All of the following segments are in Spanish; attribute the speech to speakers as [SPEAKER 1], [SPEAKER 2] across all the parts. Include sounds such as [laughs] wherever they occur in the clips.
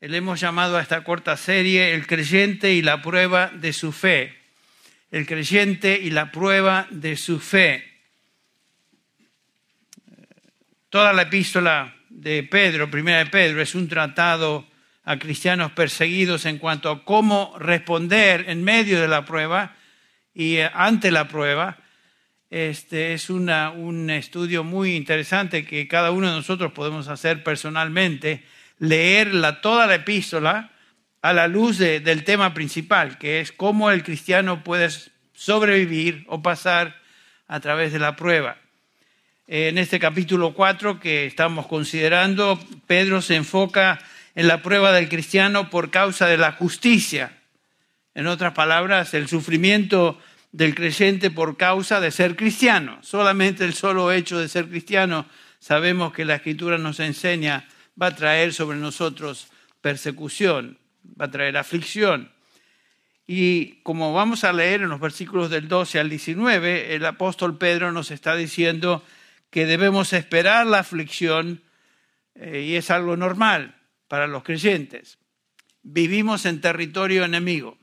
[SPEAKER 1] Le hemos llamado a esta corta serie El creyente y la prueba de su fe. El creyente y la prueba de su fe. Toda la epístola de Pedro, primera de Pedro, es un tratado a cristianos perseguidos en cuanto a cómo responder en medio de la prueba y eh, ante la prueba. Este es un estudio muy interesante que cada uno de nosotros podemos hacer personalmente, leer toda la epístola a la luz del tema principal, que es cómo el cristiano puede sobrevivir o pasar a través de la prueba. En este capítulo 4 que estamos considerando, Pedro se enfoca en la prueba del cristiano por causa de la justicia. En otras palabras, el sufrimiento del creyente por causa de ser cristiano. Solamente el solo hecho de ser cristiano sabemos que la escritura nos enseña va a traer sobre nosotros persecución, va a traer aflicción. Y como vamos a leer en los versículos del 12 al 19, el apóstol Pedro nos está diciendo que debemos esperar la aflicción eh, y es algo normal para los creyentes. Vivimos en territorio enemigo.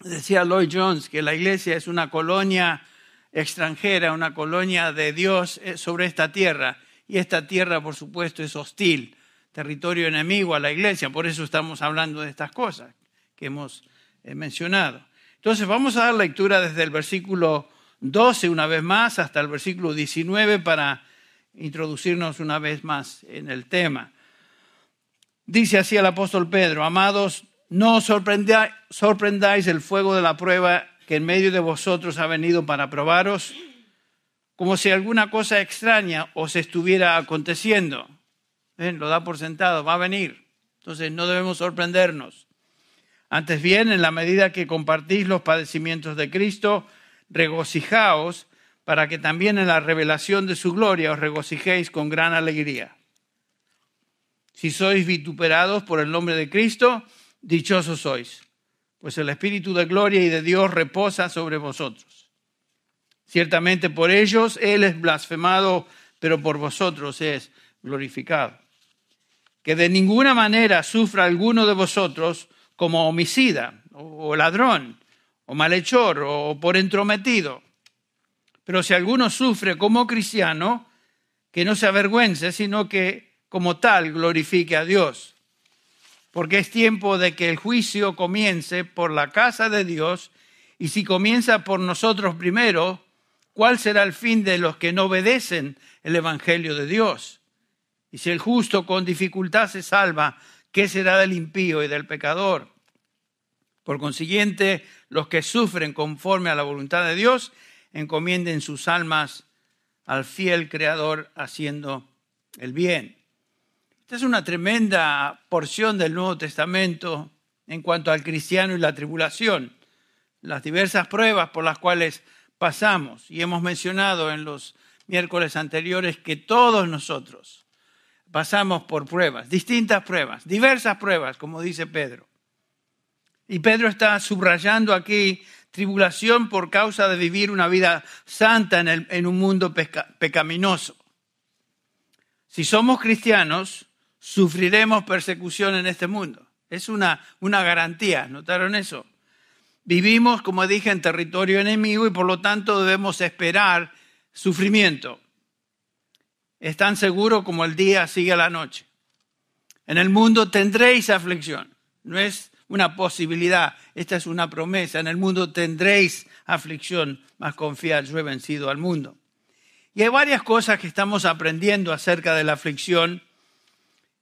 [SPEAKER 1] Decía Lloyd Jones que la iglesia es una colonia extranjera, una colonia de Dios eh, sobre esta tierra. Y esta tierra, por supuesto, es hostil, territorio enemigo a la iglesia. Por eso estamos hablando de estas cosas que hemos eh, mencionado. Entonces vamos a dar lectura desde el versículo 12 una vez más hasta el versículo 19 para introducirnos una vez más en el tema. Dice así el apóstol Pedro, amados, no sorprendáis el fuego de la prueba que en medio de vosotros ha venido para probaros, como si alguna cosa extraña os estuviera aconteciendo. Lo da por sentado, va a venir. Entonces no debemos sorprendernos. Antes bien, en la medida que compartís los padecimientos de Cristo, regocijaos para que también en la revelación de su gloria os regocijéis con gran alegría. Si sois vituperados por el nombre de Cristo, dichosos sois, pues el Espíritu de gloria y de Dios reposa sobre vosotros. Ciertamente por ellos Él es blasfemado, pero por vosotros es glorificado. Que de ninguna manera sufra alguno de vosotros como homicida, o ladrón, o malhechor, o por entrometido. Pero si alguno sufre como cristiano, que no se avergüence, sino que como tal glorifique a Dios. Porque es tiempo de que el juicio comience por la casa de Dios y si comienza por nosotros primero, ¿cuál será el fin de los que no obedecen el Evangelio de Dios? Y si el justo con dificultad se salva, ¿qué será del impío y del pecador? Por consiguiente, los que sufren conforme a la voluntad de Dios, encomienden sus almas al fiel Creador haciendo el bien. Esta es una tremenda porción del Nuevo Testamento en cuanto al cristiano y la tribulación, las diversas pruebas por las cuales pasamos. Y hemos mencionado en los miércoles anteriores que todos nosotros pasamos por pruebas, distintas pruebas, diversas pruebas, como dice Pedro. Y Pedro está subrayando aquí tribulación por causa de vivir una vida santa en, un mundo pecaminoso. Si somos cristianos, sufriremos persecución en este mundo. Es una, una garantía, ¿notaron eso? Vivimos, como dije, en territorio enemigo y por lo tanto debemos esperar sufrimiento. Es tan seguro como el día sigue a la noche. En el mundo tendréis aflicción. No es una posibilidad, esta es una promesa. En el mundo tendréis aflicción, mas confiad, yo he vencido al mundo. Y hay varias cosas que estamos aprendiendo acerca de la aflicción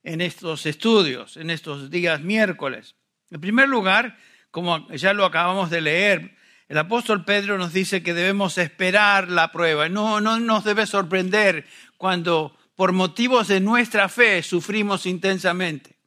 [SPEAKER 1] en estos estudios, en estos días miércoles. En primer lugar, como ya lo acabamos de leer, el apóstol Pedro nos dice que debemos esperar la prueba. No, no nos debe sorprender cuando por motivos de nuestra fe sufrimos intensamente.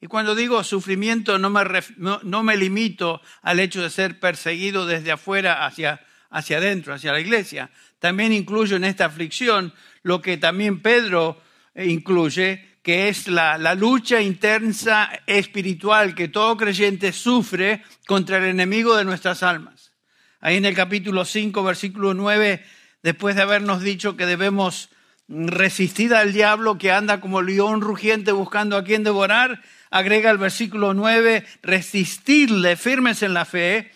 [SPEAKER 1] Y cuando digo sufrimiento no me, no, me limito al hecho de ser perseguido desde afuera hacia, hacia adentro, hacia la iglesia. También incluyo en esta aflicción lo que también Pedro incluye, que es la, lucha intensa espiritual que todo creyente sufre contra el enemigo de nuestras almas. Ahí en el capítulo 5, versículo 9, después de habernos dicho que debemos resistid al diablo que anda como león rugiente buscando a quien devorar. Agrega el versículo 9, resistidle firmes en la fe,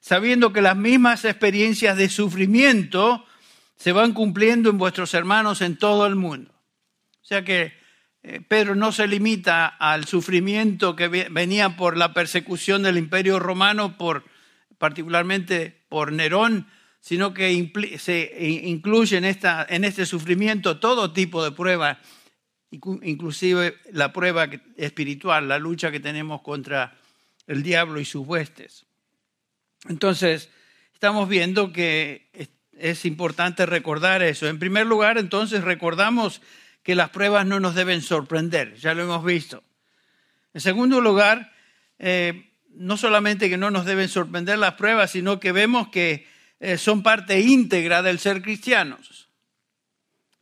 [SPEAKER 1] sabiendo que las mismas experiencias de sufrimiento se van cumpliendo en vuestros hermanos en todo el mundo. O sea que eh, Pedro no se limita al sufrimiento que venía por la persecución del imperio romano, por, particularmente por Nerón, sino que se incluye en, esta, en este sufrimiento todo tipo de pruebas, inclusive la prueba espiritual, la lucha que tenemos contra el diablo y sus huestes. Entonces, estamos viendo que es importante recordar eso. En primer lugar, entonces, recordamos que las pruebas no nos deben sorprender, ya lo hemos visto. En segundo lugar, eh, no solamente que no nos deben sorprender las pruebas, sino que vemos que eh, son parte íntegra del ser cristianos.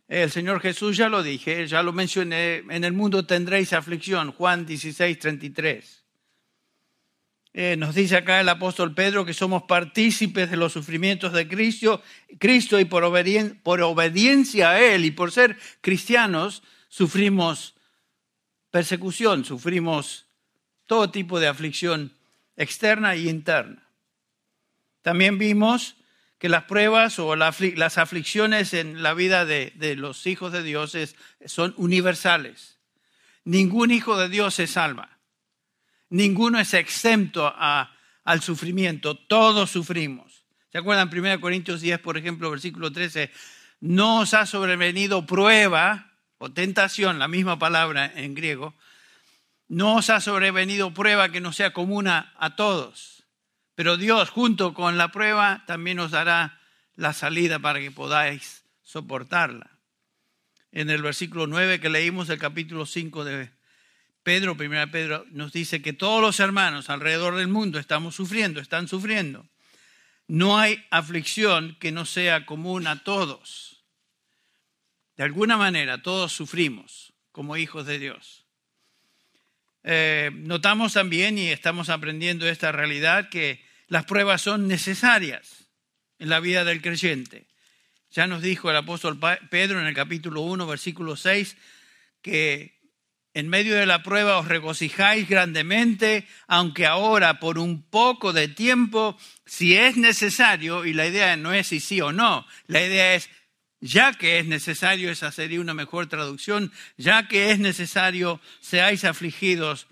[SPEAKER 1] El Señor Jesús ya lo dije, ya lo mencioné, en el mundo tendréis aflicción, Juan 16, 33. Eh, nos dice acá el apóstol Pedro que somos partícipes de los sufrimientos de Cristo, Cristo y por, por obediencia a Él y por ser cristianos sufrimos persecución, sufrimos todo tipo de aflicción externa e interna. También vimos que las pruebas o las aflicciones en la vida de, los hijos de Dios son universales. Ningún hijo de Dios se salva. Ninguno es exento al sufrimiento. Todos sufrimos. ¿Se acuerdan 1 Corintios 10, por ejemplo, versículo 13? No os ha sobrevenido prueba o tentación, la misma palabra en griego. No os ha sobrevenido prueba que no sea común a todos pero Dios, junto con la prueba, también nos dará la salida para que podáis soportarla. En el versículo 9 que leímos del capítulo 5 de Pedro, 1 Pedro, nos dice que todos los hermanos alrededor del mundo estamos sufriendo, están sufriendo. No hay aflicción que no sea común a todos. De alguna manera, todos sufrimos como hijos de Dios. Eh, notamos también, y estamos aprendiendo esta realidad, que las pruebas son necesarias en la vida del creyente. Ya nos dijo el apóstol Pedro en el capítulo 1, versículo 6, que en medio de la prueba os regocijáis grandemente, aunque ahora por un poco de tiempo, si es necesario, y la idea no es si sí o no, la idea es ya que es necesario, esa sería una mejor traducción, ya que es necesario, seáis afligidos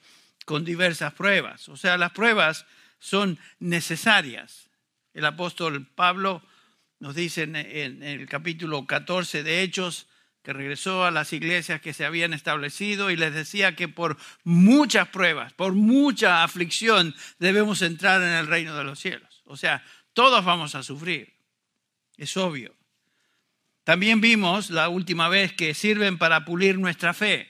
[SPEAKER 1] con diversas pruebas. O sea, las pruebas son necesarias. El apóstol Pablo nos dice en, el capítulo 14 de Hechos que regresó a las iglesias que se habían establecido y les decía que por muchas pruebas, por mucha aflicción, debemos entrar en el reino de los cielos. O sea, todos vamos a sufrir, es obvio. También vimos la última vez que sirven para pulir nuestra fe.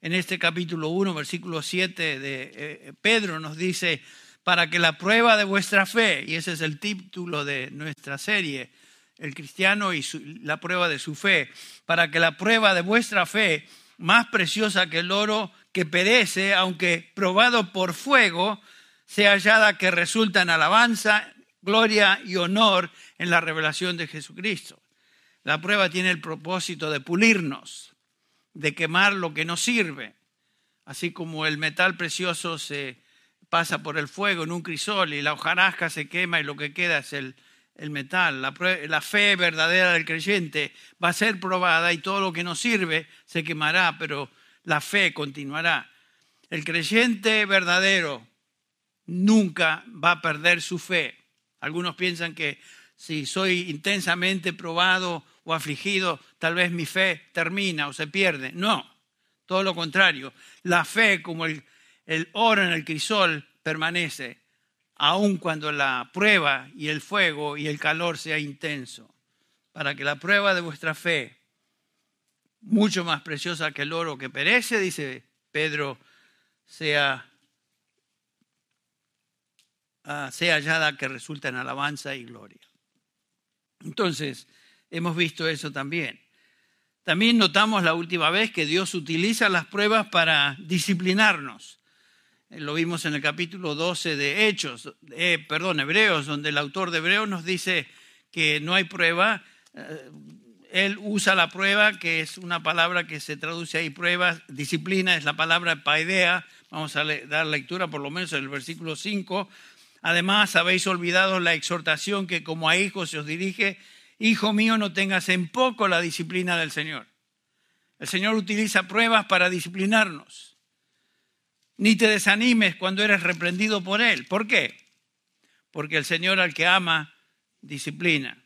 [SPEAKER 1] En este capítulo 1, versículo 7 de eh, Pedro nos dice, para que la prueba de vuestra fe, y ese es el título de nuestra serie, el cristiano y la prueba de su fe, para que la prueba de vuestra fe, más preciosa que el oro que perece, aunque probado por fuego, sea hallada que resulta en alabanza, gloria y honor en la revelación de Jesucristo. La prueba tiene el propósito de pulirnos, de quemar lo que no sirve, así como el metal precioso se pasa por el fuego en un crisol y la hojarasca se quema y lo que queda es el, metal. La, la, fe verdadera del creyente va a ser probada y todo lo que no sirve se quemará, pero la fe continuará. El creyente verdadero nunca va a perder su fe. Algunos piensan que si soy intensamente probado o afligido, tal vez mi fe termina o se pierde. No, todo lo contrario. La fe, como el, oro en el crisol, permanece, aun cuando la prueba y el fuego y el calor sea intenso, para que la prueba de vuestra fe, mucho más preciosa que el oro que perece, dice Pedro, sea, ah, sea hallada que resulta en alabanza y gloria. Entonces, hemos visto eso también. También notamos la última vez que Dios utiliza las pruebas para disciplinarnos. Lo vimos en el capítulo 12 de Hechos, eh, perdón, Hebreos, donde el autor de Hebreos nos dice que no hay prueba. Eh, él usa la prueba, que es una palabra que se traduce ahí, prueba, disciplina, es la palabra paidea. Vamos a dar lectura por lo menos en el versículo 5. Además, habéis olvidado la exhortación que como a hijos se os dirige, hijo mío, no tengas en poco la disciplina del Señor. El Señor utiliza pruebas para disciplinarnos. Ni te desanimes cuando eres reprendido por Él. ¿Por qué? Porque el Señor al que ama, disciplina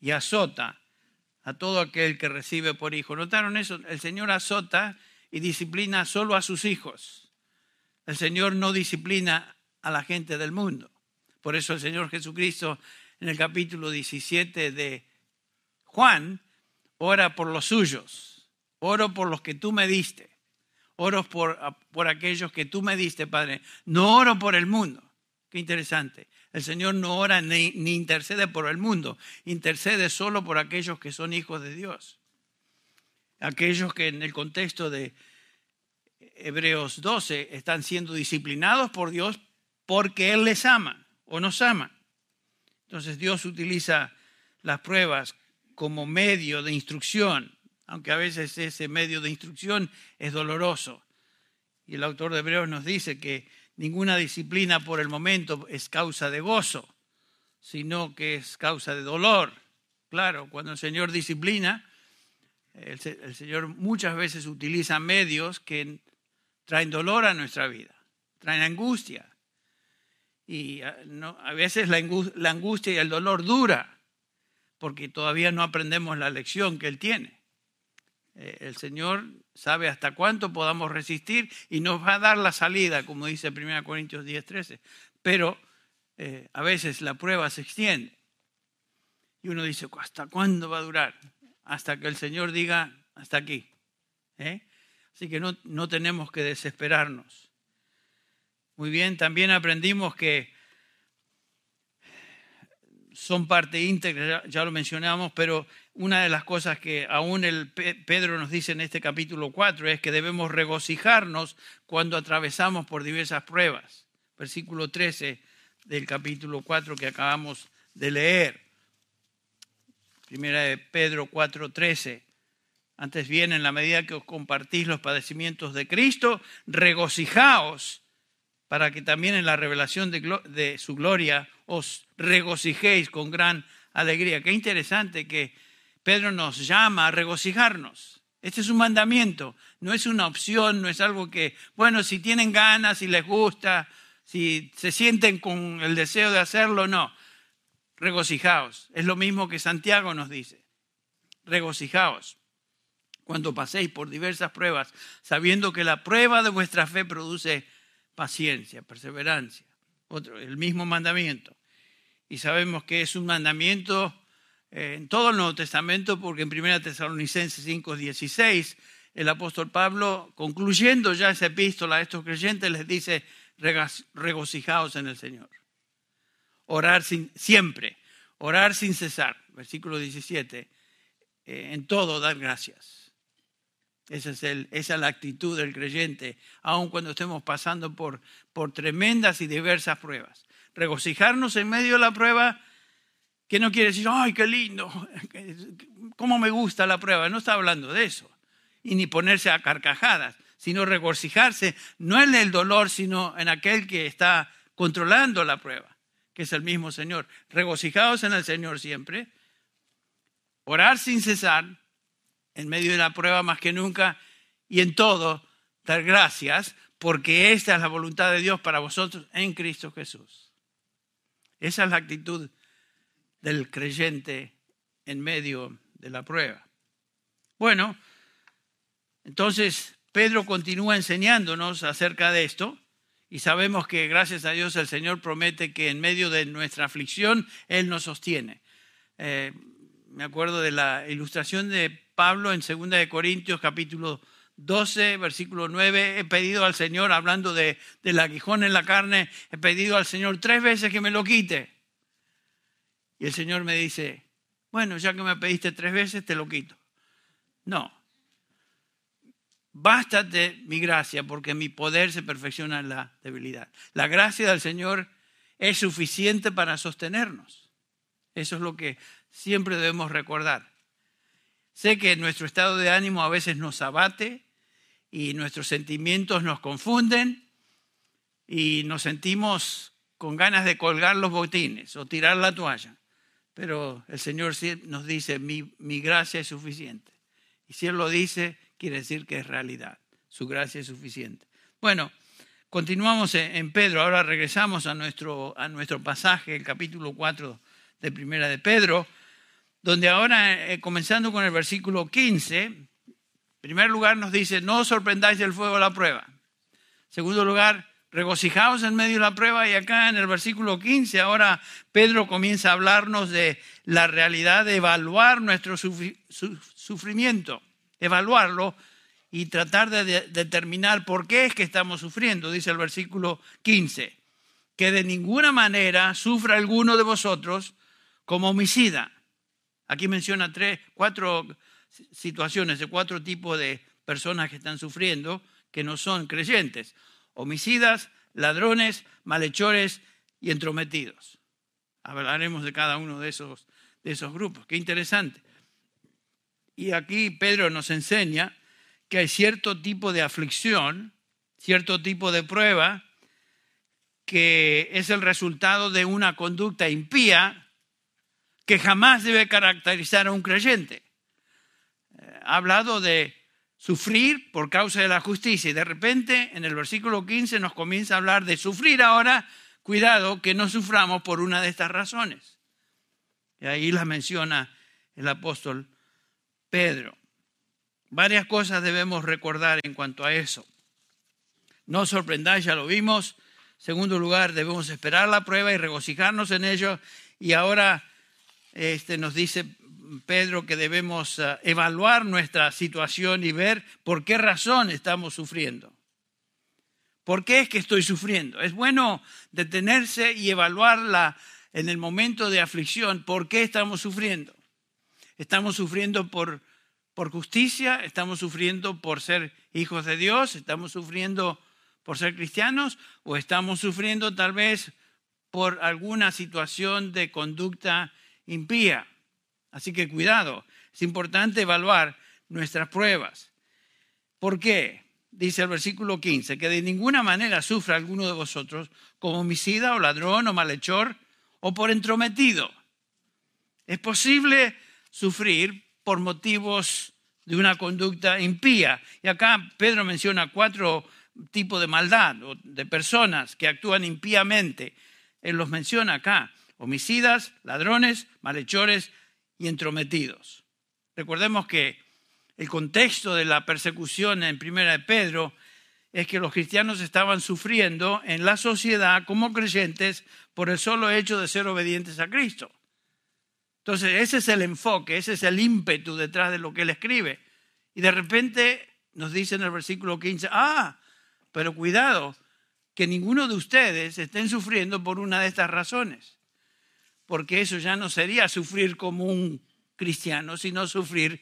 [SPEAKER 1] y azota a todo aquel que recibe por hijo. ¿Notaron eso? El Señor azota y disciplina solo a sus hijos. El Señor no disciplina a la gente del mundo. Por eso el Señor Jesucristo en el capítulo 17 de Juan ora por los suyos, oro por los que tú me diste, oro por, por aquellos que tú me diste, Padre, no oro por el mundo. Qué interesante. El Señor no ora ni, ni, intercede por el mundo, intercede solo por aquellos que son hijos de Dios. Aquellos que en el contexto de Hebreos 12 están siendo disciplinados por Dios porque Él les ama o nos ama. Entonces Dios utiliza las pruebas como medio de instrucción, aunque a veces ese medio de instrucción es doloroso. Y el autor de Hebreos nos dice que ninguna disciplina por el momento es causa de gozo, sino que es causa de dolor. Claro, cuando el Señor disciplina, el, Señor muchas veces utiliza medios que traen dolor a nuestra vida, traen angustia, y ah, a veces la angustia y el dolor dura, porque todavía no aprendemos la lección que Él tiene. Eh, el Señor sabe hasta cuánto podamos resistir y nos va a dar la salida, como dice 1 Corintios 10, 13. Pero eh, a veces la prueba se extiende. Y uno dice, ¿hasta cuándo va a durar? Hasta que el Señor diga, hasta aquí. ¿eh? Así que no, no tenemos que desesperarnos. Muy bien, también aprendimos que son parte íntegra, ya lo mencionamos, pero una de las cosas que aún el Pedro nos dice en este capítulo 4 es que debemos regocijarnos cuando atravesamos por diversas pruebas. Versículo 13 del capítulo 4 que acabamos de leer. Primera de Pedro 4, 13. Antes bien, en la medida que os compartís los padecimientos de Cristo, regocijaos para que también en la revelación de, su gloria os regocijéis con gran alegría. Qué interesante que Pedro nos llama a regocijarnos. Este es un mandamiento, no es una opción, no es algo que, bueno, si tienen ganas, si les gusta, si se sienten con el deseo de hacerlo, no. Regocijaos. Es lo mismo que Santiago nos dice. Regocijaos cuando paséis por diversas pruebas, sabiendo que la prueba de vuestra fe produce paciencia, perseverancia. Otro, el mismo mandamiento. Y sabemos que es un mandamiento eh, en todo el Nuevo Testamento, porque en 1 Tesalonicenses 5, 16, el apóstol Pablo, concluyendo ya esa epístola a estos creyentes, les dice, regocijaos en el Señor. Orar sin, siempre, orar sin cesar. Versículo 17, eh, en todo dar gracias esa es, esa es la actitud del creyente, aun cuando estemos pasando por, por tremendas y diversas pruebas. Regocijarnos en medio de la prueba, que no quiere decir, ay, qué lindo, [laughs] cómo me gusta la prueba. No está hablando de eso. Y ni ponerse a carcajadas, sino regocijarse no en el dolor, sino en aquel que está controlando la prueba, que es el mismo Señor. Regocijados en el Señor siempre. Orar sin cesar en medio de la prueba más que nunca y en todo dar gracias porque esta es la voluntad de Dios para vosotros en Cristo Jesús. Esa es la actitud del creyente en medio de la prueba. Bueno, entonces Pedro continúa enseñándonos acerca de esto y sabemos que gracias a Dios el Señor promete que en medio de nuestra aflicción Él nos sostiene. Eh, me acuerdo de la ilustración de Pablo en 2 de Corintios capítulo 12, versículo 9, he pedido al Señor, hablando de, del aguijón en la carne, he pedido al Señor tres veces que me lo quite. Y el Señor me dice, bueno, ya que me pediste tres veces, te lo quito. No. Bástate mi gracia, porque mi poder se perfecciona en la debilidad. La gracia del Señor es suficiente para sostenernos. Eso es lo que siempre debemos recordar. Sé que nuestro estado de ánimo a veces nos abate y nuestros sentimientos nos confunden y nos sentimos con ganas de colgar los botines o tirar la toalla. Pero el Señor nos dice, mi, mi gracia es suficiente. Y si Él lo dice, quiere decir que es realidad. Su gracia es suficiente. Bueno, continuamos en Pedro. Ahora regresamos a nuestro, a nuestro pasaje, el capítulo 4 de Primera de Pedro, donde ahora, eh, comenzando con el versículo 15, en primer lugar nos dice, no os sorprendáis del fuego de la prueba. En segundo lugar, regocijaos en medio de la prueba. Y acá en el versículo 15, ahora Pedro comienza a hablarnos de la realidad de evaluar nuestro sufrimiento, evaluarlo y tratar de determinar por qué es que estamos sufriendo, dice el versículo 15, que de ninguna manera sufra alguno de vosotros como homicida. Aquí menciona tres, cuatro situaciones de cuatro tipos de personas que están sufriendo que no son creyentes. Homicidas, ladrones, malhechores y entrometidos. Hablaremos de cada uno de esos, de esos grupos. Qué interesante. Y aquí Pedro nos enseña que hay cierto tipo de aflicción, cierto tipo de prueba, que es el resultado de una conducta impía que jamás debe caracterizar a un creyente. Eh, ha hablado de sufrir por causa de la justicia y de repente en el versículo 15 nos comienza a hablar de sufrir ahora, cuidado que no suframos por una de estas razones. Y ahí la menciona el apóstol Pedro. Varias cosas debemos recordar en cuanto a eso. No sorprendáis, ya lo vimos. segundo lugar, debemos esperar la prueba y regocijarnos en ello. Y ahora este, nos dice Pedro que debemos ah, evaluar nuestra situación y ver por qué razón estamos sufriendo. ¿Por qué es que estoy sufriendo? Es bueno detenerse y evaluarla en el momento de aflicción. ¿Por qué estamos sufriendo? ¿Estamos sufriendo por por justicia, estamos sufriendo por ser hijos de Dios, estamos sufriendo por ser cristianos o estamos sufriendo tal vez por alguna situación de conducta impía. Así que cuidado, es importante evaluar nuestras pruebas. ¿Por qué? Dice el versículo 15, que de ninguna manera sufra alguno de vosotros como homicida o ladrón o malhechor o por entrometido. Es posible sufrir por motivos de una conducta impía. Y acá Pedro menciona cuatro tipos de maldad o de personas que actúan impíamente. Él los menciona acá, homicidas, ladrones, malhechores y entrometidos. Recordemos que el contexto de la persecución en Primera de Pedro es que los cristianos estaban sufriendo en la sociedad como creyentes por el solo hecho de ser obedientes a Cristo. Entonces, ese es el enfoque, ese es el ímpetu detrás de lo que él escribe. Y de repente nos dice en el versículo 15, ah, pero cuidado, que ninguno de ustedes estén sufriendo por una de estas razones, porque eso ya no sería sufrir como un cristiano, sino sufrir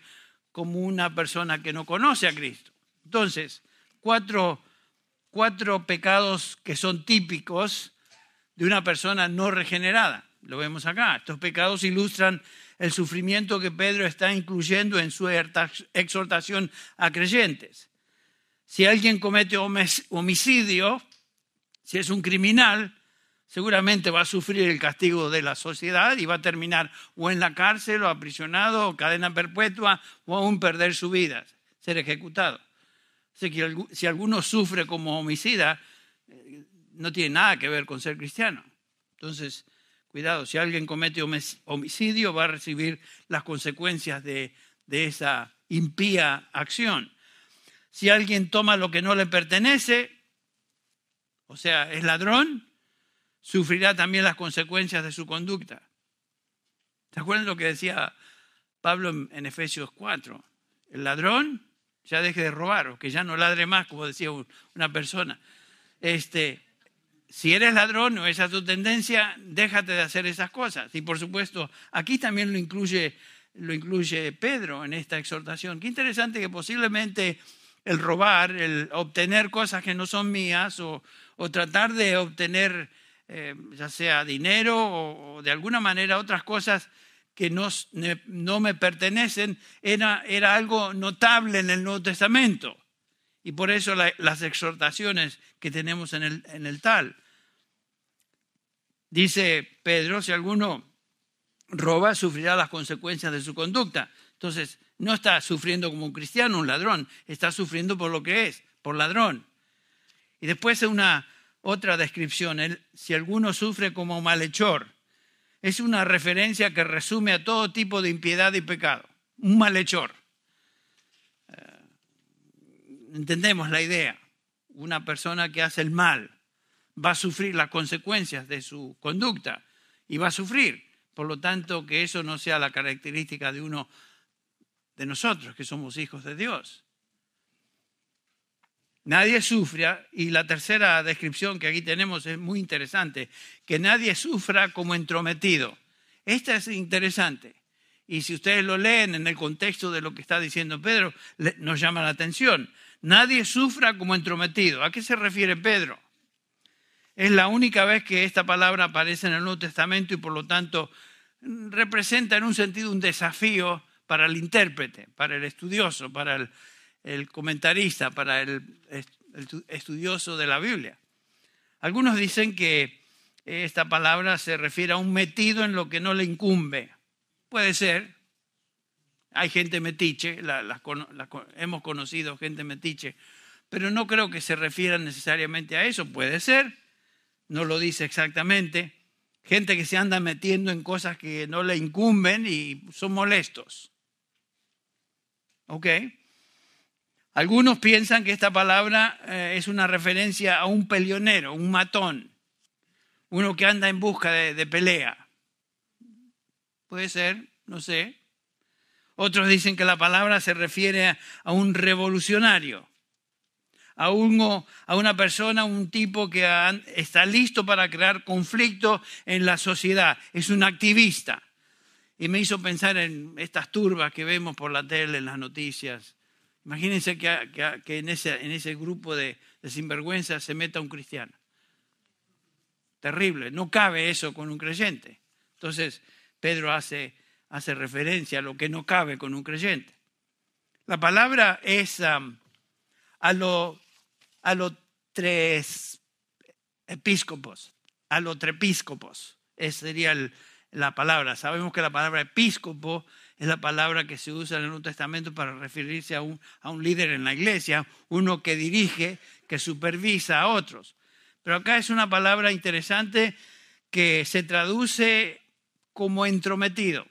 [SPEAKER 1] como una persona que no conoce a Cristo. Entonces, cuatro, cuatro pecados que son típicos de una persona no regenerada. Lo vemos acá. Estos pecados ilustran el sufrimiento que Pedro está incluyendo en su exhortación a creyentes. Si alguien comete homicidio, si es un criminal, seguramente va a sufrir el castigo de la sociedad y va a terminar o en la cárcel o aprisionado o cadena perpetua o aún perder su vida, ser ejecutado. Si alguno sufre como homicida, eh, no tiene nada que ver con ser cristiano. Entonces, Cuidado, si alguien comete homicidio va a recibir las consecuencias de, esa impía acción. Si alguien toma lo que no le pertenece, o sea, es ladrón, sufrirá también las consecuencias de su conducta. ¿Se acuerdan lo que decía Pablo en, Efesios 4? El ladrón ya deje de robar o que ya no ladre más, como decía una persona. Este, si eres ladrón o esa es tu tendencia, déjate de hacer esas cosas. Y por supuesto, aquí también lo incluye, lo incluye Pedro en esta exhortación. Qué interesante que posiblemente el robar, el obtener cosas que no son mías o, tratar de obtener eh, ya sea dinero o, de alguna manera otras cosas que no, no me pertenecen era, era, algo notable en el Nuevo Testamento. Y por eso las exhortaciones que tenemos en el, en el tal. Dice Pedro, si alguno roba, sufrirá las consecuencias de su conducta. Entonces, no está sufriendo como un cristiano, un ladrón, está sufriendo por lo que es, por ladrón. Y después una otra descripción, si alguno sufre como malhechor, es una referencia que resume a todo tipo de impiedad y pecado. Un malhechor. Eh, entendemos la idea. Una persona que hace el mal va a sufrir las consecuencias de su conducta y va a sufrir. Por lo tanto, que eso no sea la característica de uno de nosotros, que somos hijos de Dios. Nadie sufra, y la tercera descripción que aquí tenemos es muy interesante, que nadie sufra como entrometido. Esta es interesante. Y si ustedes lo leen en el contexto de lo que está diciendo Pedro, nos llama la atención. Nadie sufra como entrometido. ¿A qué se refiere Pedro? Es la única vez que esta palabra aparece en el Nuevo Testamento y por lo tanto representa en un sentido un desafío para el intérprete, para el estudioso, para el, comentarista, para el, estudioso de la Biblia. Algunos dicen que esta palabra se refiere a un metido en lo que no le incumbe. Puede ser. Hay gente metiche, hemos conocido gente metiche, pero no creo que se refiera necesariamente a eso. Puede ser no lo dice exactamente, gente que se anda metiendo en cosas que no le incumben y son molestos. ¿Ok? Algunos piensan que esta palabra eh, es una referencia a un peleonero, un matón, uno que anda en busca de, pelea. Puede ser, no sé. Otros dicen que la palabra se refiere a un revolucionario, a, a una persona, un tipo que está listo para crear conflicto en la sociedad. Es un activista. Y me hizo pensar en estas turbas que vemos por la tele, en las noticias. Imagínense que, en, ese, en, ese, grupo de, de sinvergüenzas se meta un cristiano. Terrible. No cabe eso con un creyente. Entonces, Pedro hace, referencia a lo que no cabe con un creyente. La palabra es a lo a los tres episcopos, a los trepíscopos. Esa sería la palabra. Sabemos que la palabra episcopo es la palabra que se usa en el Nuevo Testamento para referirse a un, a un líder en la iglesia, uno que dirige, que supervisa a otros. Pero acá es una palabra interesante que se traduce como entrometido.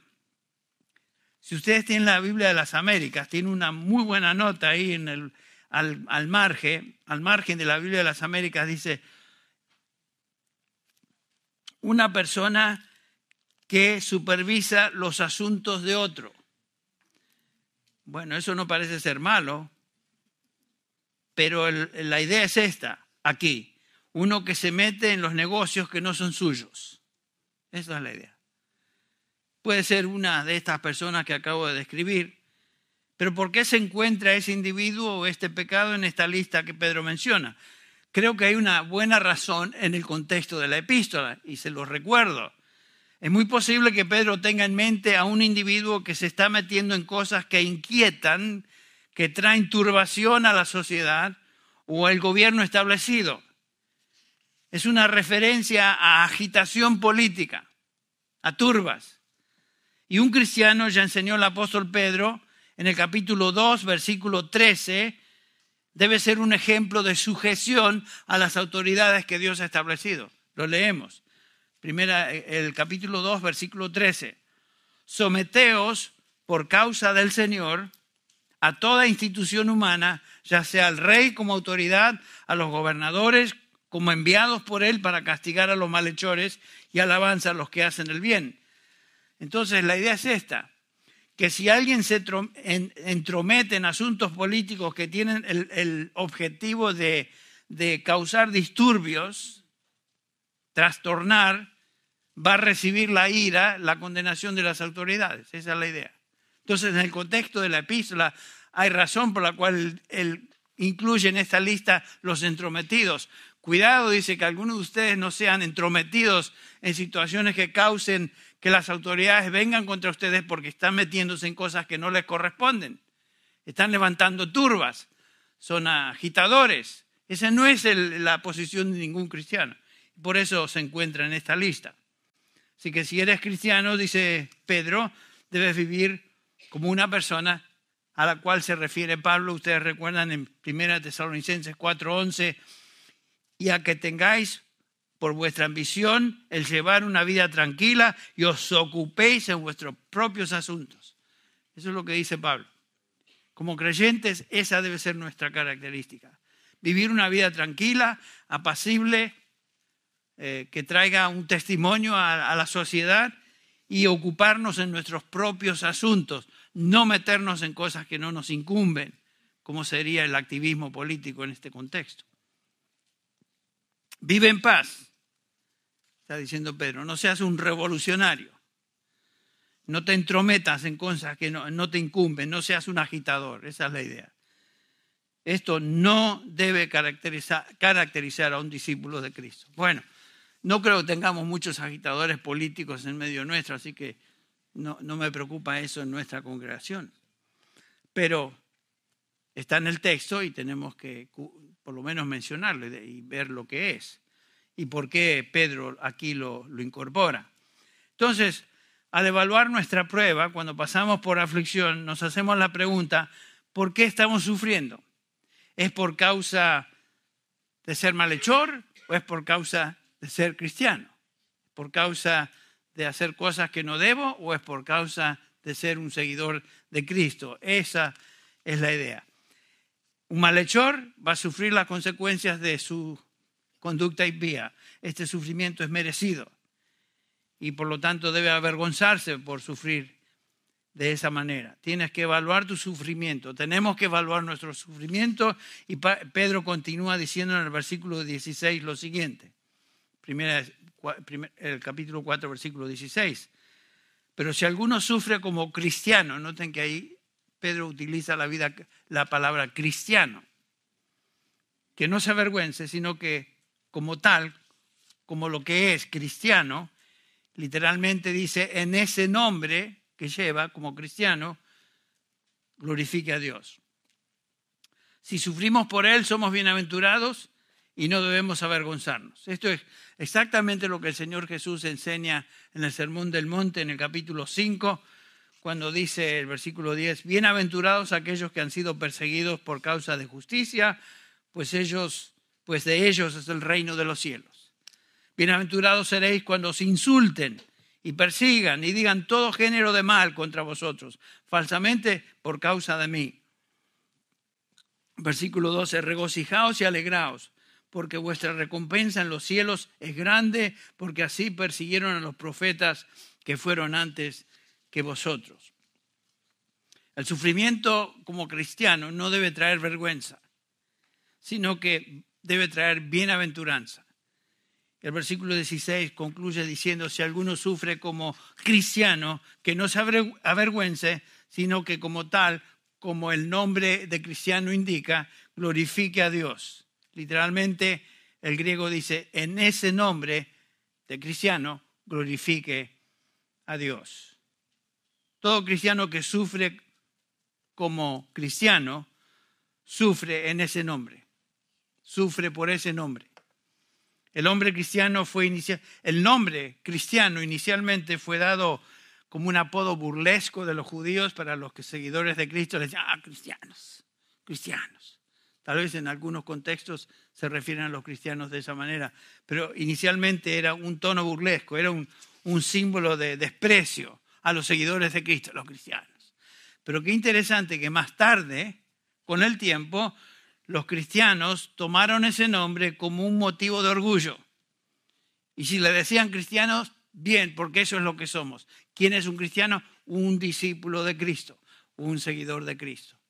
[SPEAKER 1] Si ustedes tienen la Biblia de las Américas, tiene una muy buena nota ahí en el, al, margen, al margen de la Biblia de las Américas, dice, una persona que supervisa los asuntos de otro. Bueno, eso no parece ser malo, pero la idea es esta, aquí, uno que se mete en los negocios que no son suyos. Esa es la idea. Puede ser una de estas personas que acabo de describir, pero ¿por qué se encuentra ese individuo o este pecado en esta lista que Pedro menciona? Creo que hay una buena razón en el contexto de la epístola y se lo recuerdo. Es muy posible que Pedro tenga en mente a un individuo que se está metiendo en cosas que inquietan, que traen turbación a la sociedad o al gobierno establecido. Es una referencia a agitación política, a turbas. Y un cristiano, ya enseñó el apóstol Pedro, en el capítulo 2, versículo 13, debe ser un ejemplo de sujeción a las autoridades que Dios ha establecido. Lo leemos. Primera, el capítulo 2, versículo 13. Someteos por causa del Señor a toda institución humana, ya sea al rey como autoridad, a los gobernadores como enviados por él para castigar a los malhechores y alabanza a los que hacen el bien. Entonces la idea es esta que si alguien se entromete en asuntos políticos que tienen el, objetivo de, causar disturbios, trastornar, va a recibir la ira, la condenación de las autoridades. Esa es la idea. Entonces, en el contexto de la epístola, hay razón por la cual él incluye en esta lista los entrometidos. Cuidado, dice, que algunos de ustedes no sean entrometidos en situaciones que causen que las autoridades vengan contra ustedes porque están metiéndose en cosas que no les corresponden. Están levantando turbas, son agitadores. Esa no es la posición de ningún cristiano. Por eso se encuentra en esta lista. Así que si eres cristiano, dice Pedro, debes vivir como una persona a la cual se refiere Pablo. Ustedes recuerdan en 1 Tesalonicenses 4:11, y a que tengáis por vuestra ambición el llevar una vida tranquila y os ocupéis en vuestros propios asuntos. Eso es lo que dice Pablo. Como creyentes, esa debe ser nuestra característica. Vivir una vida tranquila, apacible, eh, que traiga un testimonio a la sociedad y ocuparnos en nuestros propios asuntos, no meternos en cosas que no nos incumben, como sería el activismo político en este contexto. Vive en paz, está diciendo Pedro, no seas un revolucionario. No te entrometas en cosas que no, te incumben, no seas un agitador, esa es la idea. Esto no debe caracterizar, caracterizar a un discípulo de Cristo. Bueno, no creo que tengamos muchos agitadores políticos en medio nuestro, así que no, me preocupa eso en nuestra congregación. Pero está en el texto y tenemos que por lo menos mencionarlo y ver lo que es y por qué Pedro aquí lo, lo incorpora. Entonces, al evaluar nuestra prueba, cuando pasamos por aflicción, nos hacemos la pregunta, ¿por qué estamos sufriendo? ¿Es por causa de ser malhechor o es por causa de ser cristiano? ¿Por causa de hacer cosas que no debo o es por causa de ser un seguidor de Cristo? Esa es la idea. Un malhechor va a sufrir las consecuencias de su conducta impía. Este sufrimiento es merecido y por lo tanto debe avergonzarse por sufrir de esa manera. Tienes que evaluar tu sufrimiento. Tenemos que evaluar nuestro sufrimiento y Pedro continúa diciendo en el versículo 16 lo siguiente. Primera, el capítulo 4, versículo 16. Pero si alguno sufre como cristiano, noten que ahí Pedro utiliza la, vida, la palabra cristiano, que no se avergüence, sino que como tal, como lo que es cristiano, literalmente dice, en ese nombre que lleva como cristiano, glorifique a Dios. Si sufrimos por Él, somos bienaventurados y no debemos avergonzarnos. Esto es exactamente lo que el Señor Jesús enseña en el Sermón del Monte, en el capítulo 5, cuando dice el versículo 10, bienaventurados aquellos que han sido perseguidos por causa de justicia, pues ellos, pues de ellos es el reino de los cielos. Bienaventurados seréis cuando os insulten y persigan y digan todo género de mal contra vosotros, falsamente por causa de mí. Versículo 12, regocijaos y alegraos, porque vuestra recompensa en los cielos es grande, porque así persiguieron a los profetas que fueron antes que vosotros. El sufrimiento como cristiano no debe traer vergüenza, sino que debe traer bienaventuranza. El versículo 16 concluye diciendo, si alguno sufre como cristiano, que no se avergüence, sino que como tal, como el nombre de cristiano indica, glorifique a Dios. Literalmente, el griego dice, en ese nombre de cristiano, glorifique a Dios. Todo cristiano que sufre como cristiano, sufre en ese nombre, sufre por ese nombre. El hombre cristiano fue inicial, el nombre cristiano inicialmente fue dado como un apodo burlesco de los judíos para los seguidores de Cristo les decían, ah, cristianos, cristianos. Tal vez en algunos contextos se refieren a los cristianos de esa manera, pero inicialmente era un tono burlesco, era un, un símbolo de desprecio a los seguidores de Cristo, los cristianos. Pero qué interesante que más tarde, con el tiempo, los cristianos tomaron ese nombre como un motivo de orgullo. Y si le decían cristianos, bien, porque eso es lo que somos. ¿Quién es un cristiano? Un discípulo de Cristo, un seguidor de Cristo.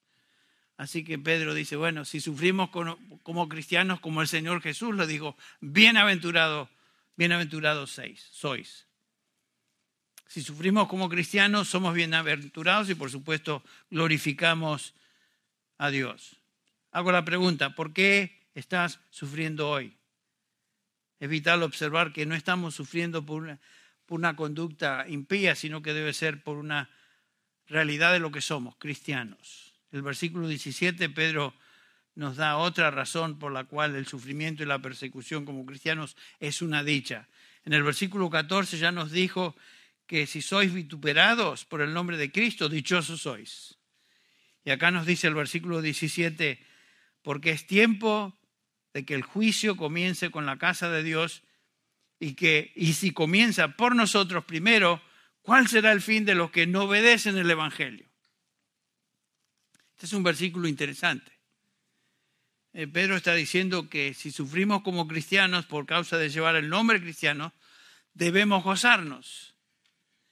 [SPEAKER 1] Así que Pedro dice, bueno, si sufrimos como, cristianos, como el Señor Jesús lo dijo, bienaventurado, bienaventurados seis, sois. Si sufrimos como cristianos, somos bienaventurados y por supuesto glorificamos a Dios hago la pregunta, ¿por qué estás sufriendo hoy? Es vital observar que no estamos sufriendo por una, por una conducta impía, sino que debe ser por una realidad de lo que somos, cristianos. El versículo 17, Pedro nos da otra razón por la cual el sufrimiento y la persecución como cristianos es una dicha. En el versículo 14 ya nos dijo que si sois vituperados por el nombre de Cristo, dichosos sois. Y acá nos dice el versículo 17, porque es tiempo de que el juicio comience con la casa de Dios y que y si comienza por nosotros primero, ¿cuál será el fin de los que no obedecen el evangelio? Este es un versículo interesante. Eh, Pedro está diciendo que si sufrimos como cristianos por causa de llevar el nombre cristiano, debemos gozarnos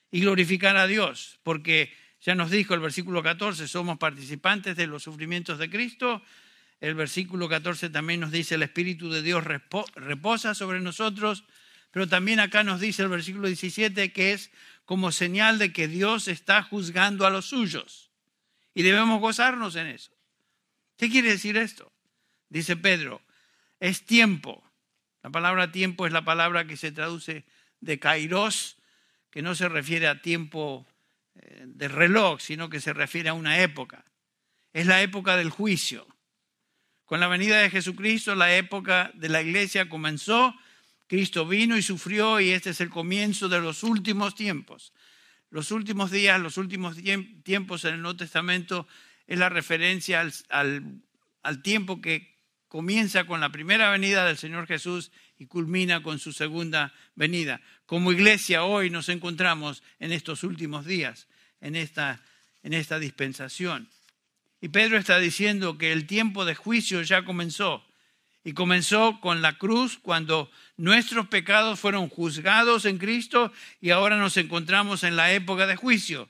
[SPEAKER 1] y glorificar a Dios, porque ya nos dijo el versículo 14, somos participantes de los sufrimientos de Cristo. El versículo 14 también nos dice, el Espíritu de Dios reposa sobre nosotros, pero también acá nos dice el versículo 17 que es como señal de que Dios está juzgando a los suyos y debemos gozarnos en eso. ¿Qué quiere decir esto? Dice Pedro, es tiempo. La palabra tiempo es la palabra que se traduce de kairos, que no se refiere a tiempo eh, de reloj, sino que se refiere a una época. Es la época del juicio. Con la venida de Jesucristo, la época de la iglesia comenzó. Cristo vino y sufrió y este es el comienzo de los últimos tiempos. Los últimos días, los últimos tiempos en el Nuevo Testamento es la referencia al, tiempo que comienza con la primera venida del Señor Jesús y culmina con su segunda venida. Como iglesia hoy nos encontramos en estos últimos días, en esta dispensación. Y Pedro está diciendo que el tiempo de juicio ya comenzó. Y comenzó con la cruz cuando nuestros pecados fueron juzgados en Cristo y ahora nos encontramos en la época de juicio.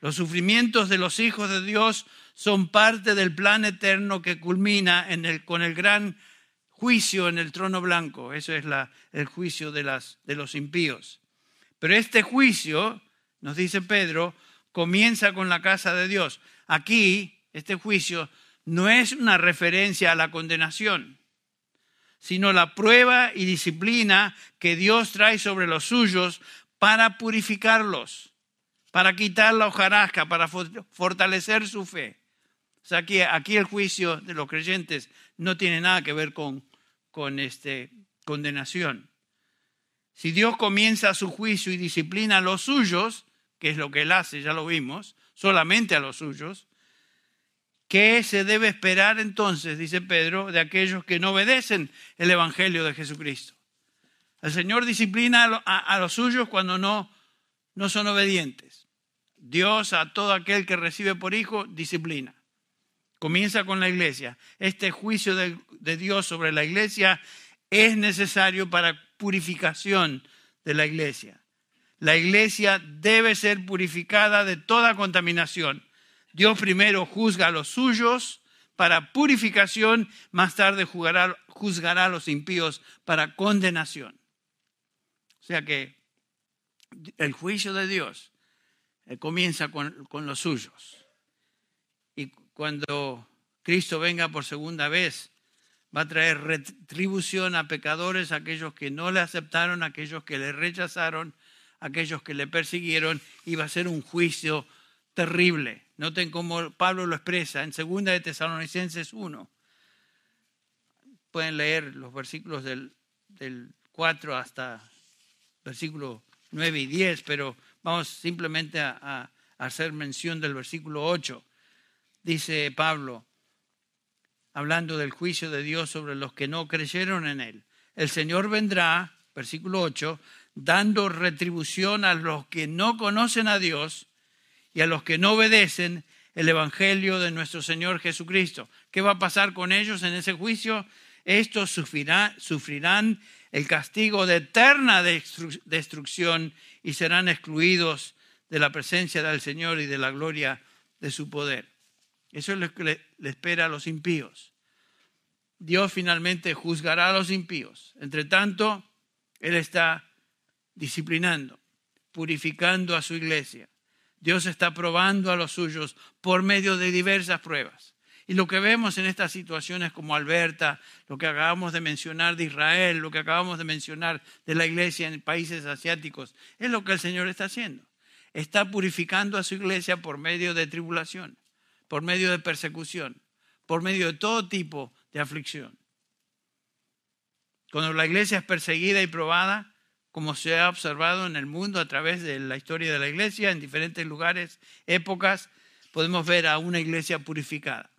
[SPEAKER 1] Los sufrimientos de los hijos de Dios son parte del plan eterno que culmina en el, con el gran juicio en el trono blanco. Eso es la, el juicio de, las, de los impíos. Pero este juicio, nos dice Pedro, comienza con la casa de Dios. Aquí, este juicio no es una referencia a la condenación, sino la prueba y disciplina que Dios trae sobre los suyos para purificarlos, para quitar la hojarasca, para fortalecer su fe. O sea, aquí, aquí el juicio de los creyentes no tiene nada que ver con, con este, condenación. Si Dios comienza su juicio y disciplina a los suyos, que es lo que Él hace, ya lo vimos, solamente a los suyos, ¿qué se debe esperar entonces, dice Pedro, de aquellos que no obedecen el Evangelio de Jesucristo? El Señor disciplina a, los suyos cuando no, no son obedientes. Dios a todo aquel que recibe por hijo disciplina. Comienza con la iglesia. Este juicio de, Dios sobre la iglesia es necesario para purificación de la iglesia. La iglesia debe ser purificada de toda contaminación. Dios primero juzga a los suyos para purificación, más tarde juzgará, a los impíos para condenación. O sea que el juicio de Dios eh, comienza con, con los suyos cuando Cristo venga por segunda vez, va a traer retribución a pecadores, a aquellos que no le aceptaron, a aquellos que le rechazaron, a aquellos que le persiguieron, y va a ser un juicio terrible. Noten cómo Pablo lo expresa en segunda de Tesalonicenses 1. Pueden leer los versículos del, 4 hasta versículo 9 y 10, pero vamos simplemente a, a hacer mención del versículo 8 dice Pablo, hablando del juicio de Dios sobre los que no creyeron en Él. El Señor vendrá, versículo 8, dando retribución a los que no conocen a Dios y a los que no obedecen el Evangelio de nuestro Señor Jesucristo. ¿Qué va a pasar con ellos en ese juicio? Estos sufrirán el castigo de eterna destrucción y serán excluidos de la presencia del Señor y de la gloria de su poder. Eso es lo que le, espera a los impíos. Dios finalmente juzgará a los impíos. Entre tanto, Él está disciplinando, purificando a su iglesia. Dios está probando a los suyos por medio de diversas pruebas. Y lo que vemos en estas situaciones como Alberta, lo que acabamos de mencionar de Israel, lo que acabamos de mencionar de la iglesia en países asiáticos, es lo que el Señor está haciendo. Está purificando a su iglesia por medio de tribulación, por medio de persecución, por medio de todo tipo de aflicción. Cuando la iglesia es perseguida y probada, como se ha observado en el mundo a través de la historia de la iglesia, en diferentes lugares, épocas, podemos ver a una iglesia purificada.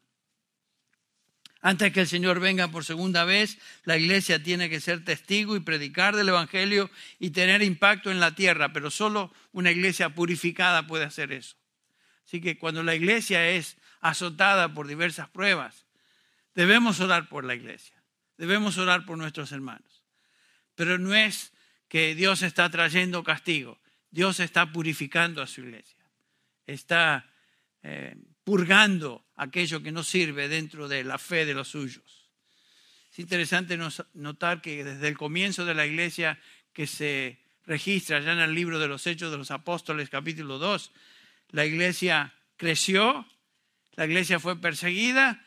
[SPEAKER 1] Antes que el Señor venga por segunda vez, la iglesia tiene que ser testigo y predicar del Evangelio y tener impacto en la tierra, pero solo una iglesia purificada puede hacer eso. Así que cuando la iglesia es azotada por diversas pruebas, debemos orar por la iglesia, debemos orar por nuestros hermanos. Pero no es que Dios está trayendo castigo, Dios está purificando a su iglesia, está eh, purgando aquello que no sirve dentro de la fe de los suyos. Es interesante notar que desde el comienzo de la iglesia que se registra ya en el libro de los Hechos de los Apóstoles capítulo 2, la iglesia creció, la iglesia fue perseguida,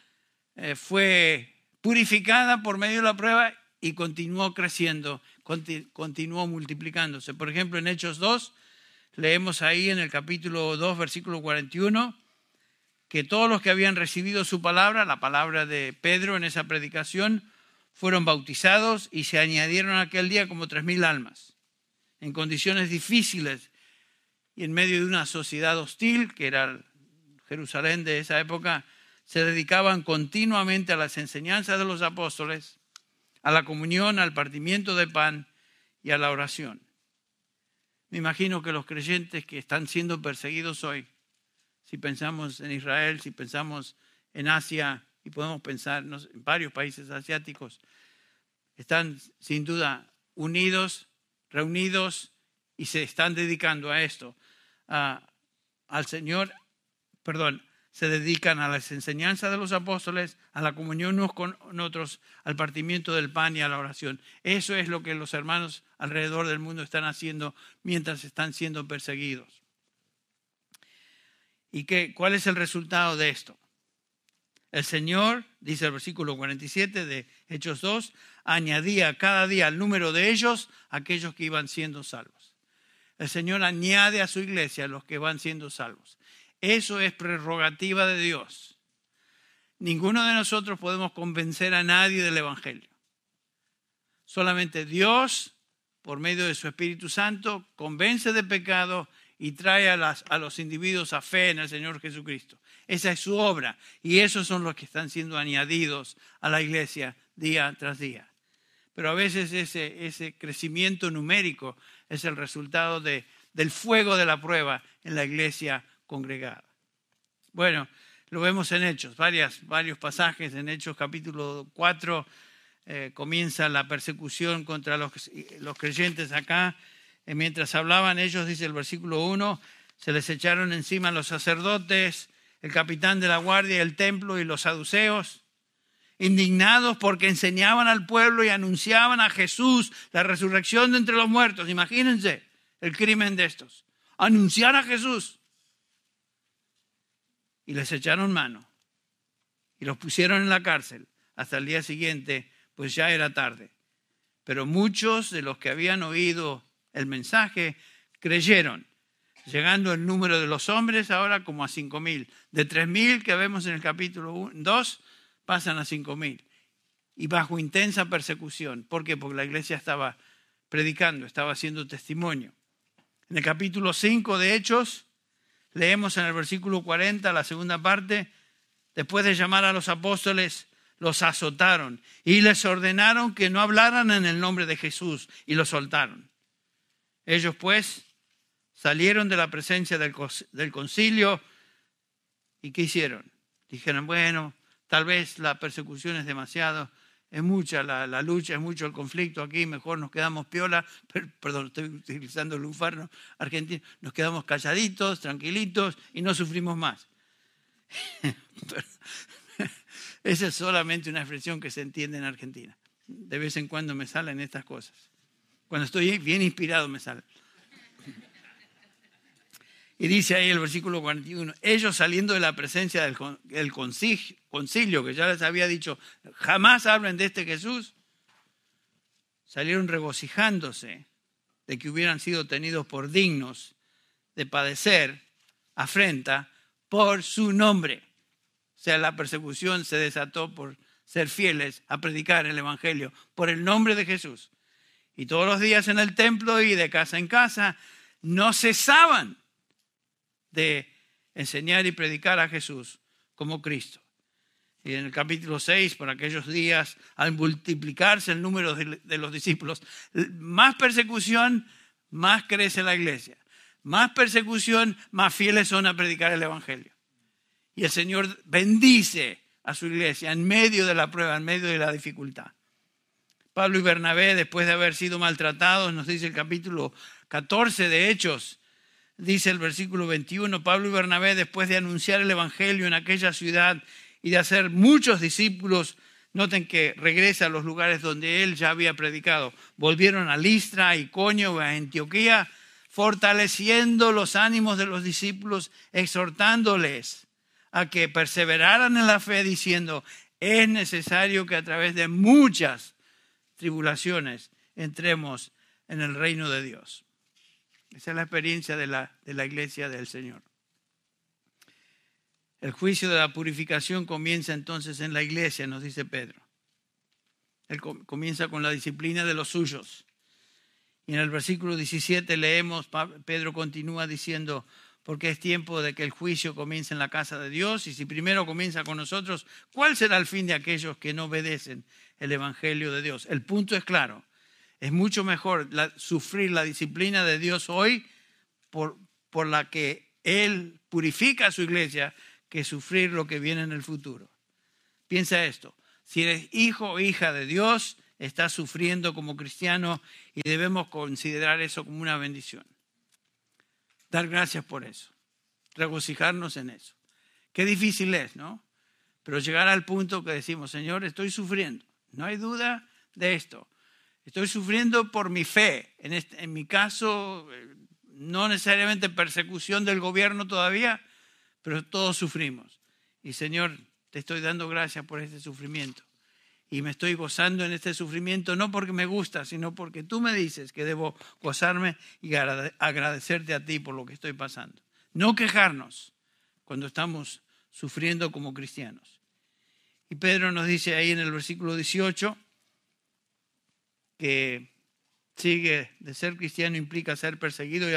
[SPEAKER 1] eh, fue purificada por medio de la prueba y continuó creciendo, continuó multiplicándose. Por ejemplo, en Hechos 2, leemos ahí en el capítulo 2, versículo 41, que todos los que habían recibido su palabra, la palabra de Pedro en esa predicación, fueron bautizados y se añadieron aquel día como tres mil almas, en condiciones difíciles y en medio de una sociedad hostil, que era Jerusalén de esa época, se dedicaban continuamente a las enseñanzas de los apóstoles, a la comunión, al partimiento de pan y a la oración. Me imagino que los creyentes que están siendo perseguidos hoy si pensamos en Israel, si pensamos en Asia y podemos pensar en varios países asiáticos, están sin duda unidos, reunidos y se están dedicando a esto, al Señor, perdón, se dedican a las enseñanzas de los apóstoles, a la comunión unos con otros, al partimiento del pan y a la oración. Eso es lo que los hermanos alrededor del mundo están haciendo mientras están siendo perseguidos. ¿Y qué, cuál es el resultado de esto? El Señor, dice el versículo 47 de Hechos 2, añadía cada día al número de ellos aquellos que iban siendo salvos. El Señor añade a su iglesia los que van siendo salvos. Eso es prerrogativa de Dios. Ninguno de nosotros podemos convencer a nadie del Evangelio. Solamente Dios, por medio de su Espíritu Santo, convence de pecado y trae a, los individuos a fe en el Señor Jesucristo. Esa es su obra y esos son los que están siendo añadidos a la iglesia día tras día. Pero a veces ese, crecimiento numérico es el resultado de, del fuego de la prueba en la iglesia congregada. Bueno, lo vemos en Hechos, varios pasajes en Hechos capítulo 4 eh, comienza la persecución contra los, los creyentes acá mientras hablaban ellos, dice el versículo 1, se les echaron encima los sacerdotes, el capitán de la guardia, el templo y los saduceos, indignados porque enseñaban al pueblo y anunciaban a Jesús la resurrección de entre los muertos. Imagínense el crimen de estos. Anunciar a Jesús. Y les echaron mano y los pusieron en la cárcel hasta el día siguiente, pues ya era tarde. Pero muchos de los que habían oído el mensaje, creyeron, llegando el número de los hombres ahora como a cinco mil. De tres mil que vemos en el capítulo 2, pasan a cinco mil. Y bajo intensa persecución. ¿Por qué? Porque la iglesia estaba predicando, estaba haciendo testimonio. En el capítulo 5 de Hechos, leemos en el versículo 40, la segunda parte, después de llamar a los apóstoles, los azotaron y les ordenaron que no hablaran en el nombre de Jesús y los soltaron. Ellos pues salieron de la presencia del concilio y ¿qué hicieron? Dijeron, bueno, tal vez la persecución es demasiado, es mucha la, lucha, es mucho el conflicto aquí, mejor nos quedamos piola, [laughs] perdón, estoy utilizando el lufarno argentino, nos quedamos calladitos, tranquilitos y no sufrimos más. [laughs] [laughs] Esa es solamente una expresión que se entiende en Argentina. De vez en cuando me salen estas cosas. Cuando estoy bien inspirado me sale. Y dice ahí el versículo 41, ellos saliendo de la presencia del concilio, que ya les había dicho, jamás hablen de este Jesús, salieron regocijándose de que hubieran sido tenidos por dignos de padecer afrenta por su nombre. O sea, la persecución se desató por ser fieles a predicar el Evangelio, por el nombre de Jesús. Y todos los días en el templo y de casa en casa no cesaban de enseñar y predicar a Jesús como Cristo. Y en el capítulo 6, por aquellos días, al multiplicarse el número de, los discípulos, más persecución, más crece la iglesia. Más persecución, más fieles son a predicar el Evangelio. Y el Señor bendice a su iglesia en medio de la prueba, en medio de la dificultad. Pablo y Bernabé, después de haber sido maltratados, nos dice el capítulo 14 de Hechos, dice el versículo 21, Pablo y Bernabé, después de anunciar el Evangelio en aquella ciudad y de hacer muchos discípulos, noten que regresa a los lugares donde él ya había predicado, volvieron a Listra, a Iconio, a Antioquía, fortaleciendo los ánimos de los discípulos, exhortándoles a que perseveraran en la fe, diciendo, es necesario que a través de muchas tribulaciones entremos en el reino de Dios. Esa es la experiencia de la, de la iglesia del Señor. El juicio de la purificación comienza entonces en la iglesia, nos dice Pedro. Él comienza con la disciplina de los suyos. Y en el versículo 17 leemos, Pedro continúa diciendo, porque es tiempo de que el juicio comience en la casa de Dios, y si primero comienza con nosotros, ¿cuál será el fin de aquellos que no obedecen el Evangelio de Dios? El punto es claro, es mucho mejor sufrir la disciplina de Dios hoy por, por la que Él purifica a su iglesia que sufrir lo que viene en el futuro. Piensa esto, si eres hijo o hija de Dios, estás sufriendo como cristiano y debemos considerar eso como una bendición. Dar gracias por eso, regocijarnos en eso. Qué difícil es, ¿no? Pero llegar al punto que decimos, Señor, estoy sufriendo, no hay duda de esto. Estoy sufriendo por mi fe. En, este, en mi caso, eh, no necesariamente persecución del gobierno todavía, pero todos sufrimos. Y Señor, te estoy dando gracias por este sufrimiento. Y me estoy gozando en este sufrimiento no porque me gusta, sino porque tú me dices que debo gozarme y agradecerte a ti por lo que estoy pasando. No quejarnos cuando estamos sufriendo como cristianos. Y Pedro nos dice ahí en el versículo 18, que sigue de ser cristiano implica ser perseguido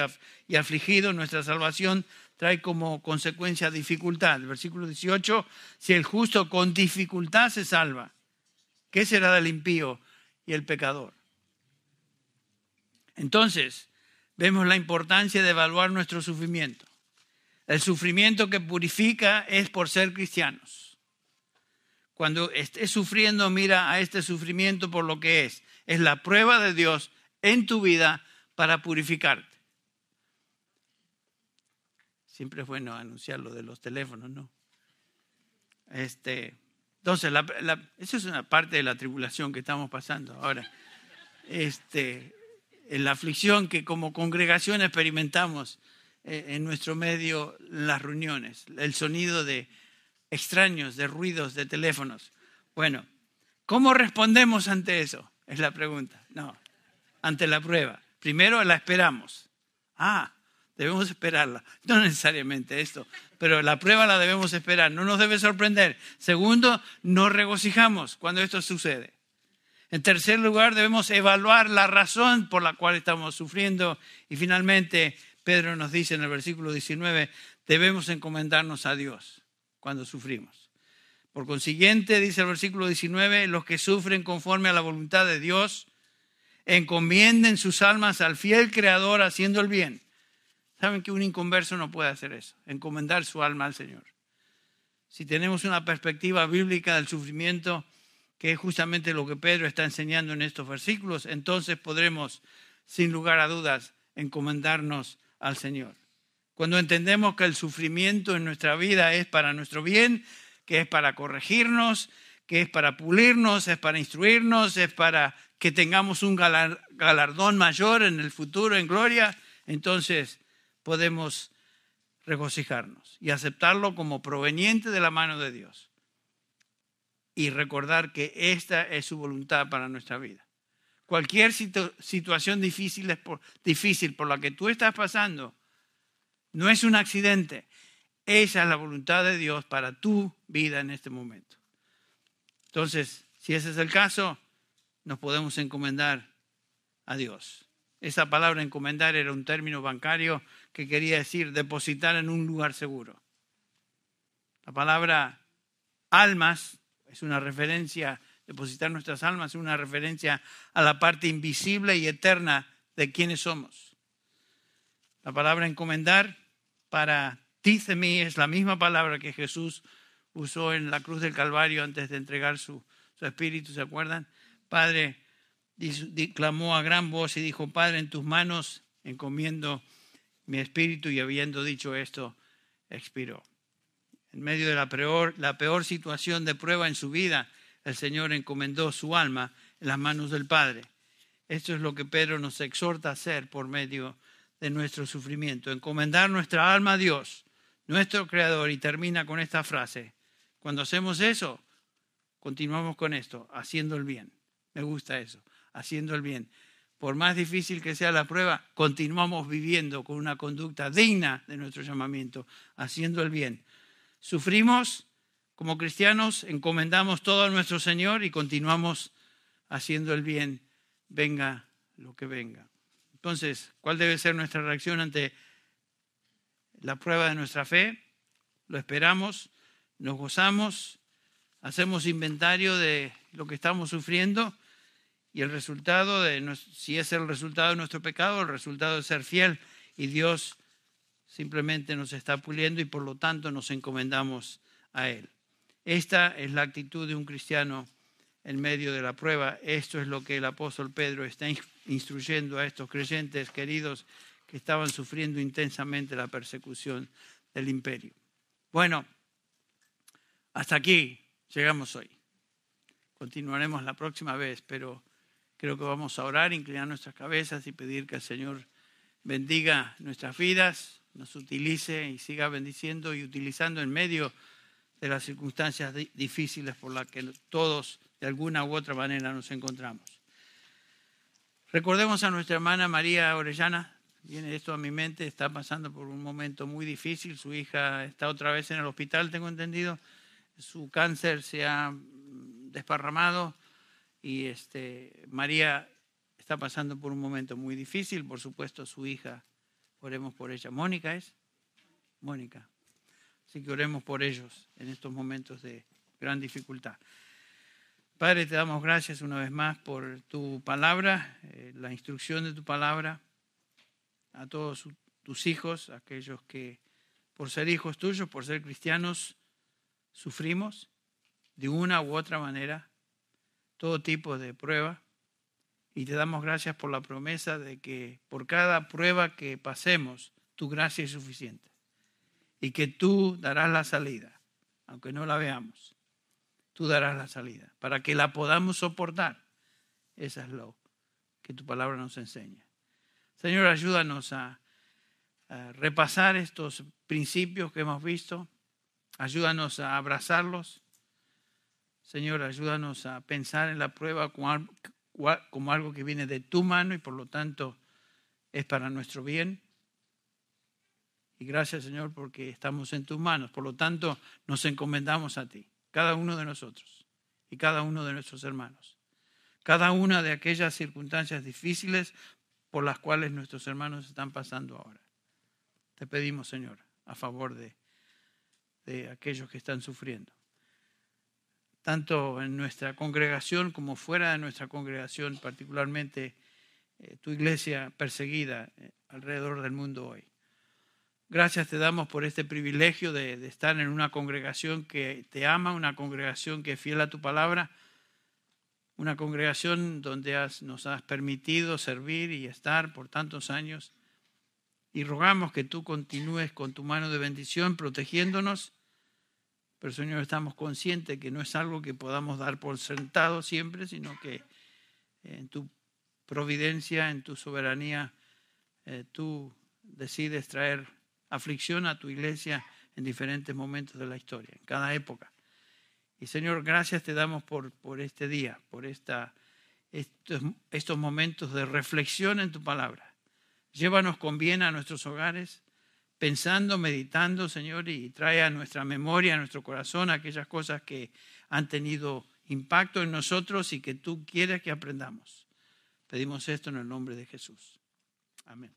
[SPEAKER 1] y, afligido. Nuestra salvación trae como consecuencia dificultad. Versículo 18, si el justo con dificultad se salva, ¿qué será del impío y el pecador? Entonces, vemos la importancia de evaluar nuestro sufrimiento. El sufrimiento que purifica es por ser cristianos. Cuando estés sufriendo, mira a este sufrimiento por lo que es es la prueba de Dios en tu vida para purificarte. Siempre es bueno anunciar lo de los teléfonos, ¿no? Este, entonces, eso es una parte de la tribulación que estamos pasando ahora. Este, la aflicción que como congregación experimentamos eh, en nuestro medio las reuniones, el sonido de extraños, de ruidos, de teléfonos. Bueno, ¿cómo respondemos ante eso? Es la pregunta. No, ante la prueba. Primero la esperamos. Ah, debemos esperarla. No necesariamente esto, pero la prueba la debemos esperar. No nos debe sorprender. Segundo, nos regocijamos cuando esto sucede. En tercer lugar, debemos evaluar la razón por la cual estamos sufriendo. Y finalmente, Pedro nos dice en el versículo 19, debemos encomendarnos a Dios cuando sufrimos. Por consiguiente, dice el versículo 19, los que sufren conforme a la voluntad de Dios, encomienden sus almas al fiel Creador haciendo el bien. Saben que un inconverso no puede hacer eso, encomendar su alma al Señor. Si tenemos una perspectiva bíblica del sufrimiento, que es justamente lo que Pedro está enseñando en estos versículos, entonces podremos, sin lugar a dudas, encomendarnos al Señor. Cuando entendemos que el sufrimiento en nuestra vida es para nuestro bien, que es para corregirnos, que es para pulirnos, es para instruirnos, es para que tengamos un galardón mayor en el futuro, en gloria, entonces podemos regocijarnos y aceptarlo como proveniente de la mano de Dios. Y recordar que esta es su voluntad para nuestra vida. Cualquier situación difícil, por, difícil por la que tú estás pasando, no es un accidente. Esa es la voluntad de Dios para tu vida en este momento. Entonces, si ese es el caso, nos podemos encomendar a Dios. Esa palabra encomendar era un término bancario que quería decir depositar en un lugar seguro. La palabra almas es una referencia, depositar nuestras almas es una referencia a la parte invisible y eterna de quienes somos. La palabra encomendar para mí es la misma palabra que Jesús usó en la cruz del Calvario antes de entregar su, su espíritu, ¿se acuerdan? Padre, clamó a gran voz y dijo, Padre, en tus manos encomiendo mi espíritu y habiendo dicho esto, expiró. En medio de la peor, la peor situación de prueba en su vida, el Señor encomendó su alma en las manos del Padre. Esto es lo que Pedro nos exhorta a hacer por medio de nuestro sufrimiento, encomendar nuestra alma a Dios, nuestro Creador, y termina con esta frase. Cuando hacemos eso, continuamos con esto, haciendo el bien. Me gusta eso haciendo el bien. Por más difícil que sea la prueba, continuamos viviendo con una conducta digna de nuestro llamamiento, haciendo el bien. Sufrimos como cristianos, encomendamos todo a nuestro Señor y continuamos haciendo el bien, venga lo que venga. Entonces, ¿cuál debe ser nuestra reacción ante la prueba de nuestra fe? Lo esperamos, nos gozamos, hacemos inventario de lo que estamos sufriendo y el resultado, de, si es el resultado de nuestro pecado, el resultado de ser fiel y Dios simplemente nos está puliendo y por lo tanto nos encomendamos a Él. Esta es la actitud de un cristiano en medio de la prueba. Esto es lo que el apóstol Pedro está instruyendo a estos creyentes queridos que estaban sufriendo intensamente la persecución del imperio. Bueno, hasta aquí llegamos hoy. Continuaremos la próxima vez, pero Creo que vamos a orar, inclinar nuestras cabezas y pedir que el Señor bendiga nuestras vidas, nos utilice y siga bendiciendo y utilizando en medio de las circunstancias difíciles por las que todos de alguna u otra manera nos encontramos. Recordemos a nuestra hermana María Orellana, viene esto a mi mente, está pasando por un momento muy difícil, su hija está otra vez en el hospital, tengo entendido, su cáncer se ha desparramado y este, María está pasando por un momento muy difícil, por supuesto su hija, oremos por ella. Mónica es, Mónica. Así que oremos por ellos en estos momentos de gran dificultad. Padre, te damos gracias una vez más por tu palabra, eh, la instrucción de tu palabra a todos tus hijos, aquellos que por ser hijos tuyos, por ser cristianos, sufrimos de una u otra manera todo tipo de prueba y te damos gracias por la promesa de que por cada prueba que pasemos, tu gracia es suficiente y que tú darás la salida, aunque no la veamos. Tú darás la salida para que la podamos soportar. Esa es lo que tu palabra nos enseña. Señor, ayúdanos a, repasar estos principios que hemos visto. Ayúdanos a abrazarlos Señor, ayúdanos a pensar en la prueba como algo que viene de tu mano y por lo tanto es para nuestro bien. Y gracias, Señor, porque estamos en tus manos. Por lo tanto, nos encomendamos a ti, cada uno de nosotros y cada uno de nuestros hermanos. Cada una de aquellas circunstancias difíciles por las cuales nuestros hermanos están pasando ahora. Te pedimos, Señor, a favor de, de aquellos que están sufriendo tanto en nuestra congregación como fuera de nuestra congregación, particularmente eh, tu iglesia perseguida eh, alrededor del mundo hoy. Gracias te damos por este privilegio de, estar en una congregación que te ama, una congregación que es fiel a tu palabra, una congregación donde nos has permitido servir y estar por tantos años. Y rogamos que tú continúes con tu mano de bendición protegiéndonos pero Señor, estamos conscientes que no es algo que podamos dar por sentado siempre, sino que en tu providencia, en tu soberanía, eh, tú decides traer aflicción a tu iglesia en diferentes momentos de la historia, en cada época. Y Señor, gracias te damos por, por este día, por esta, estos, estos momentos de reflexión en tu palabra. Llévanos con bien a nuestros hogares, pensando, meditando, Señor, y trae a nuestra memoria, a nuestro corazón, aquellas cosas que han tenido impacto en nosotros y que tú quieres que aprendamos. Pedimos esto en el nombre de Jesús. Amén.